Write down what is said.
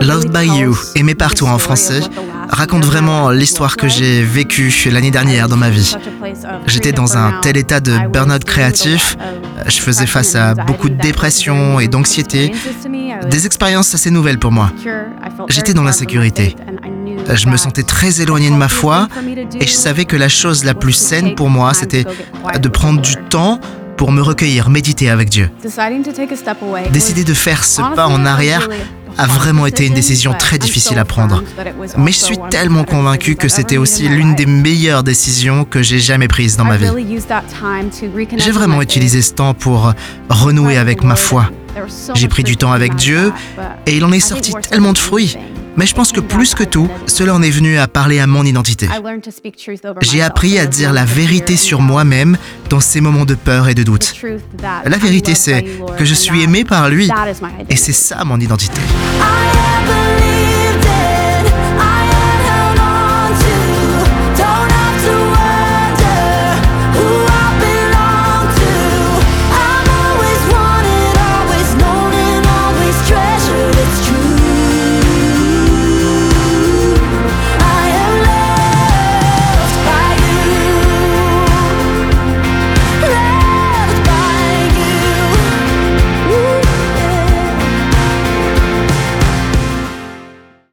Loved by You, aimé partout en français, raconte vraiment l'histoire que j'ai vécue l'année dernière dans ma vie. J'étais dans un tel état de burn-out créatif, je faisais face à beaucoup de dépression et d'anxiété, des expériences assez nouvelles pour moi. J'étais dans l'insécurité. Je me sentais très éloigné de ma foi et je savais que la chose la plus saine pour moi, c'était de prendre du temps pour me recueillir, méditer avec Dieu. Décider de faire ce pas en arrière a vraiment été une décision très difficile à prendre. Mais je suis tellement convaincu que c'était aussi l'une des meilleures décisions que j'ai jamais prises dans ma vie. J'ai vraiment utilisé ce temps pour renouer avec ma foi. J'ai pris du temps avec Dieu et il en est sorti tellement de fruits. Mais je pense que plus que tout, cela en est venu à parler à mon identité. J'ai appris à dire la vérité sur moi-même dans ces moments de peur et de doute. La vérité, c'est que je suis aimé par lui et c'est ça mon identité.